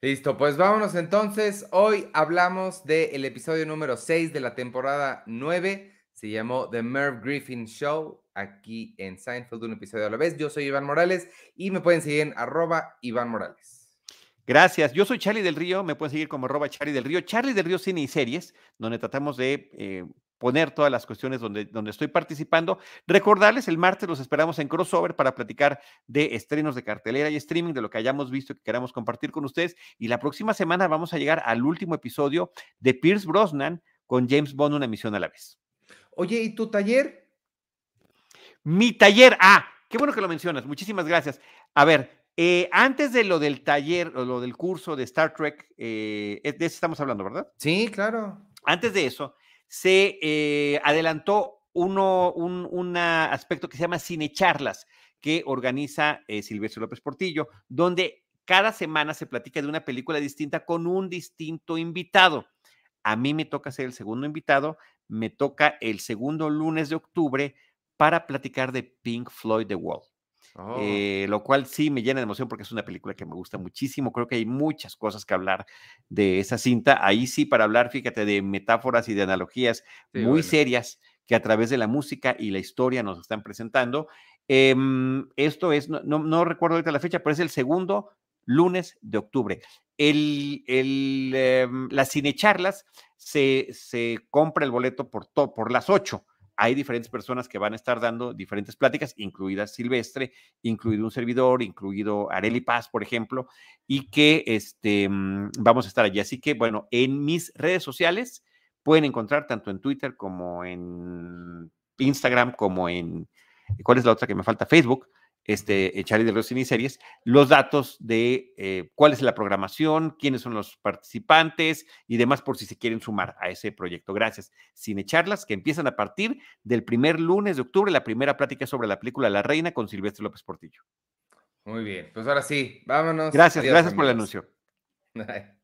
Listo, pues vámonos entonces. Hoy hablamos del episodio número 6 de la temporada 9. Se llamó The Merv Griffin Show, aquí en Seinfeld, un episodio a la vez. Yo soy Iván Morales y me pueden seguir en arroba Iván Morales. Gracias. Yo soy Charlie del Río. Me pueden seguir como arroba Charlie del Río. Charlie del Río Cine y Series, donde tratamos de eh, poner todas las cuestiones donde, donde estoy participando. Recordarles, el martes los esperamos en crossover para platicar de estrenos de cartelera y streaming, de lo que hayamos visto y que queramos compartir con ustedes. Y la próxima semana vamos a llegar al último episodio de Pierce Brosnan con James Bond, una misión a la vez. Oye, ¿y tu taller? Mi taller. Ah, qué bueno que lo mencionas. Muchísimas gracias. A ver, eh, antes de lo del taller o lo del curso de Star Trek, eh, de eso estamos hablando, ¿verdad? Sí, claro. Antes de eso, se eh, adelantó uno, un una aspecto que se llama Cinecharlas, que organiza eh, Silvestre López Portillo, donde cada semana se platica de una película distinta con un distinto invitado. A mí me toca ser el segundo invitado, me toca el segundo lunes de octubre para platicar de Pink Floyd The Wall. Oh, Eh, lo cual sí me llena de emoción porque es una película que me gusta muchísimo. Creo que hay muchas cosas que hablar de esa cinta. Ahí sí, para hablar, fíjate, de metáforas y de analogías Sí, muy bueno. serias que a través de la música y la historia nos están presentando. Em, esto es, no, no, no recuerdo ahorita la fecha, pero es el segundo lunes de octubre. El, el, em, las cinecharlas se, se compra el boleto por, por las 8 hay diferentes personas que van a estar dando diferentes pláticas, incluida Silvestre, incluido un servidor, incluido Areli Paz, por ejemplo, y que este, mm, vamos a estar allí. Así que, bueno, en mis redes sociales pueden encontrar tanto en Twitter como en Instagram, como en, ¿cuál es la otra que me falta? Facebook, este, Charlie de los Series, los datos de eh, cuál es la programación, quiénes son los participantes y demás por si se quieren sumar a ese proyecto. Gracias. Cine Charlas que empiezan a partir del primer lunes de octubre, la primera plática sobre la película La Reina con Silvestre López Portillo. Muy bien, pues ahora sí, vámonos. Gracias, gracias por el anuncio.